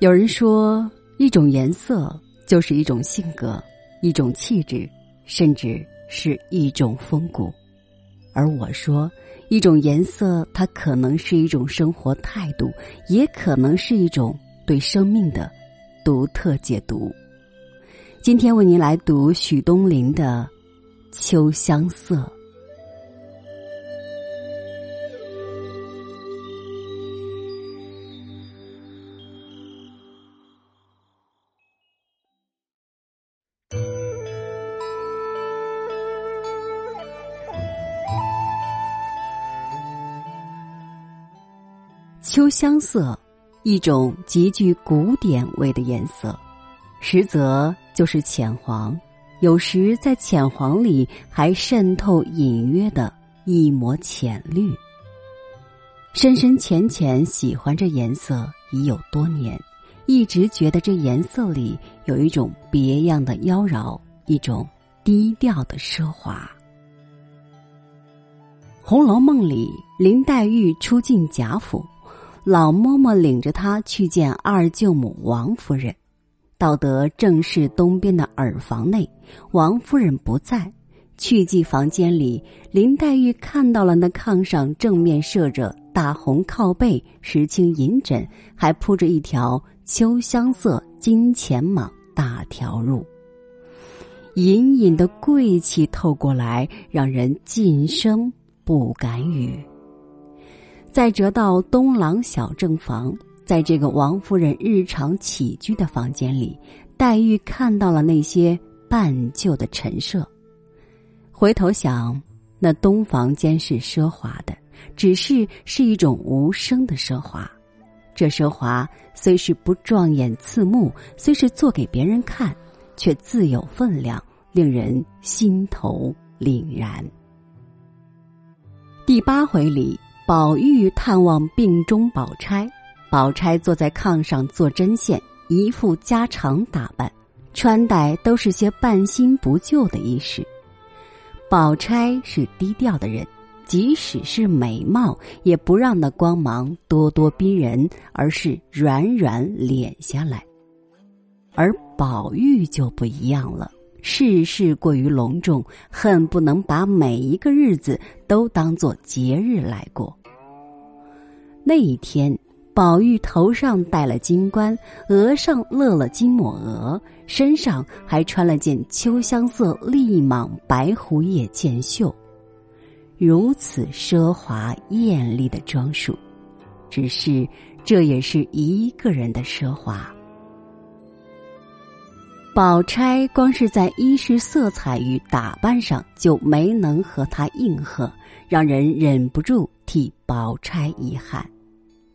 有人说，一种颜色就是一种性格，一种气质，甚至是一种风骨。而我说，一种颜色，它可能是一种生活态度，也可能是一种对生命的独特解读。今天为您来读许东林的《秋香色》。秋香色，一种极具古典味的颜色，实则就是浅黄，有时在浅黄里还渗透隐约的一抹浅绿。深深浅浅喜欢这颜色已有多年，一直觉得这颜色里有一种别样的妖娆，一种低调的奢华。《红楼梦》里，林黛玉初进贾府。老嬷嬷领着他去见二舅母王夫人，到得正室东边的耳房内，王夫人不在。去进房间里，林黛玉看到了那炕上正面设着大红靠背、石青银枕，还铺着一条秋香色金钱蟒大条褥，隐隐的贵气透过来，让人噤声不敢语。再折到东廊小正房，在这个王夫人日常起居的房间里，黛玉看到了那些半旧的陈设。回头想，那东房间是奢华的，只是是一种无声的奢华。这奢华虽是不撞眼刺目，虽是做给别人看，却自有分量，令人心头凛然。第八回里。宝玉探望病中宝钗，宝钗坐在炕上做针线，一副家常打扮，穿戴都是些半新不旧的衣饰。宝钗是低调的人，即使是美貌，也不让那光芒咄咄逼人，而是软软敛下来。而宝玉就不一样了。事事过于隆重，恨不能把每一个日子都当做节日来过。那一天，宝玉头上戴了金冠，额上勒了金抹额，身上还穿了件秋香色立蟒白狐叶箭袖，如此奢华艳丽的装束，只是这也是一个人的奢华。宝钗光是在衣饰色彩与打扮上就没能和他应和，让人忍不住替宝钗遗憾。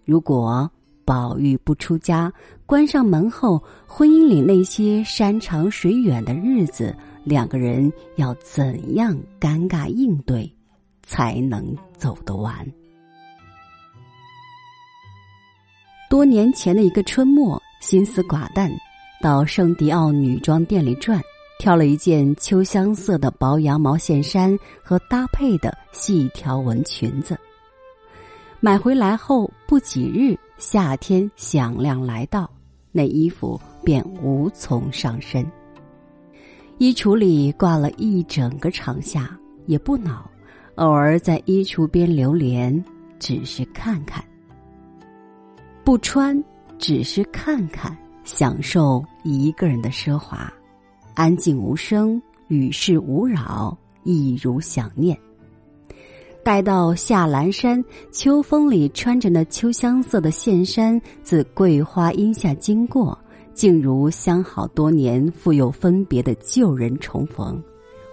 如果宝玉不出家，关上门后，婚姻里那些山长水远的日子，两个人要怎样尴尬应对，才能走得完？多年前的一个春末，心思寡淡。到圣迪奥女装店里转，挑了一件秋香色的薄羊毛线衫和搭配的细条纹裙子。买回来后不几日，夏天响亮来到，那衣服便无从上身。衣橱里挂了一整个长夏，也不恼，偶尔在衣橱边流连，只是看看。不穿，只是看看。享受一个人的奢华，安静无声，与世无扰，一如想念。待到下阑珊，秋风里穿着那秋香色的线衫，自桂花荫下经过，竟如相好多年、复有分别的旧人重逢，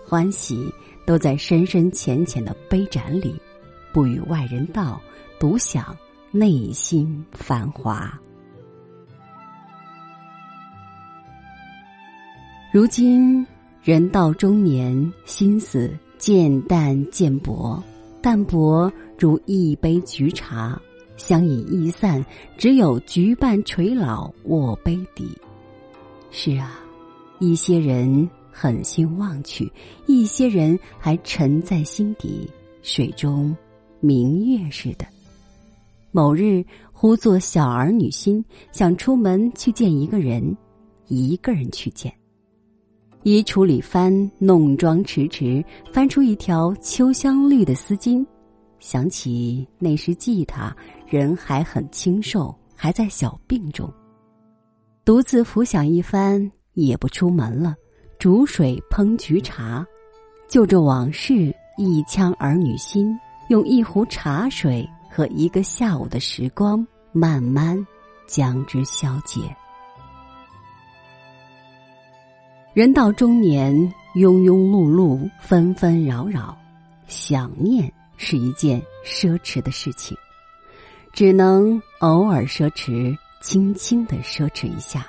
欢喜都在深深浅浅的杯盏里，不与外人道，独享内心繁华。如今人到中年，心思渐淡渐薄，淡薄如一杯菊茶，香已易散，只有菊瓣垂老卧杯底。是啊，一些人狠心忘去，一些人还沉在心底，水中明月似的。某日忽作小儿女心，想出门去见一个人，一个人去见。衣橱里翻，弄妆迟迟，翻出一条秋香绿的丝巾，想起那时记他人还很清瘦，还在小病中。独自浮想一番，也不出门了，煮水烹菊茶，就着往事一腔儿女心，用一壶茶水和一个下午的时光，慢慢将之消解。人到中年，庸庸碌碌，纷纷扰扰，想念是一件奢侈的事情，只能偶尔奢侈，轻轻的奢侈一下。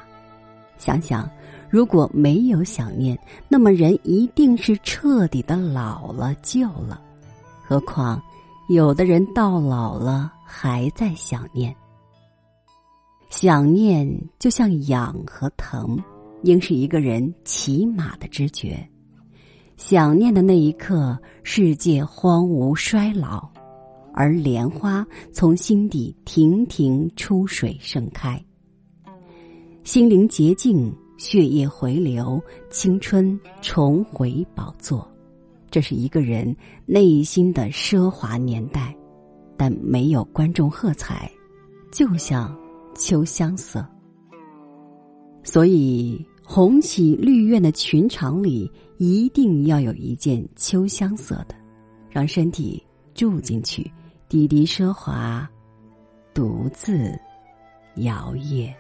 想想，如果没有想念，那么人一定是彻底的老了、旧了。何况，有的人到老了还在想念。想念就像痒和疼。应是一个人起码的知觉。想念的那一刻，世界荒芜衰老，而莲花从心底亭亭出水盛开。心灵洁净，血液回流，青春重回宝座。这是一个人内心的奢华年代，但没有观众喝彩，就像秋香色。所以，红喜绿苑的裙场里，一定要有一件秋香色的，让身体住进去，滴滴奢华，独自摇曳。